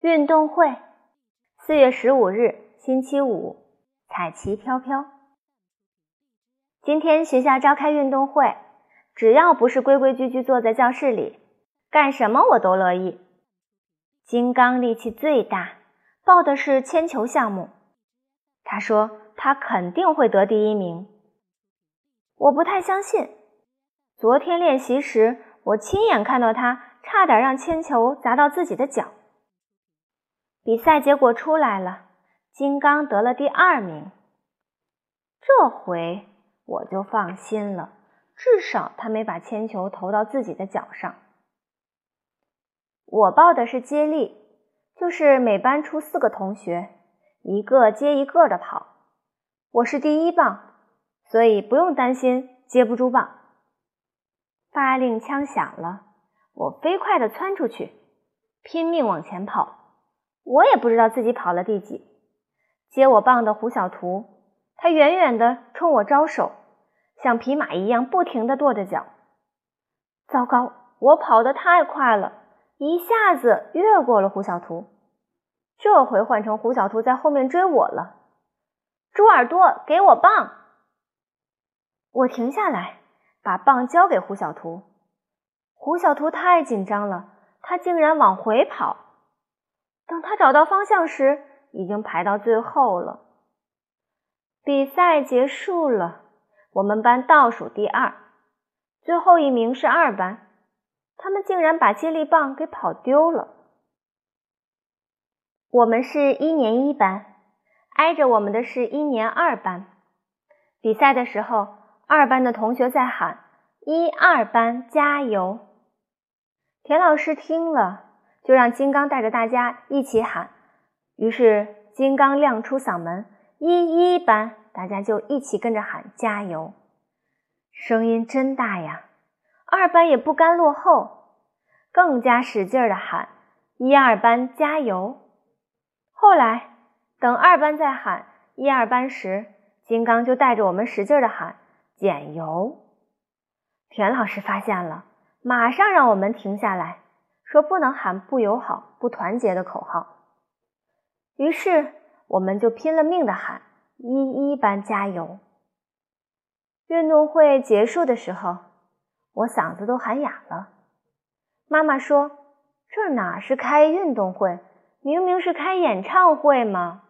运动会，四月十五日，星期五，彩旗飘飘。今天学校召开运动会，只要不是规规矩矩坐在教室里，干什么我都乐意。金刚力气最大，报的是铅球项目。他说他肯定会得第一名。我不太相信。昨天练习时，我亲眼看到他差点让铅球砸到自己的脚。比赛结果出来了，金刚得了第二名。这回我就放心了，至少他没把铅球投到自己的脚上。我报的是接力，就是每班出四个同学，一个接一个的跑。我是第一棒，所以不用担心接不住棒。发令枪响了，我飞快地窜出去，拼命往前跑。我也不知道自己跑了第几。接我棒的胡小图，他远远地冲我招手，像匹马一样不停地跺着脚。糟糕，我跑得太快了，一下子越过了胡小图。这回换成胡小图在后面追我了。猪耳朵，给我棒！我停下来。把棒交给胡小图，胡小图太紧张了，他竟然往回跑。等他找到方向时，已经排到最后了。比赛结束了，我们班倒数第二，最后一名是二班，他们竟然把接力棒给跑丢了。我们是一年一班，挨着我们的是一年二班。比赛的时候。二班的同学在喊：“一二班加油！”田老师听了，就让金刚带着大家一起喊。于是金刚亮出嗓门：“一一班！”大家就一起跟着喊：“加油！”声音真大呀！二班也不甘落后，更加使劲儿的喊：“一二班加油！”后来等二班再喊“一二班”时，金刚就带着我们使劲的喊。减油！田老师发现了，马上让我们停下来，说不能喊不友好、不团结的口号。于是我们就拼了命的喊“一一班加油”。运动会结束的时候，我嗓子都喊哑了。妈妈说：“这哪是开运动会，明明是开演唱会嘛！”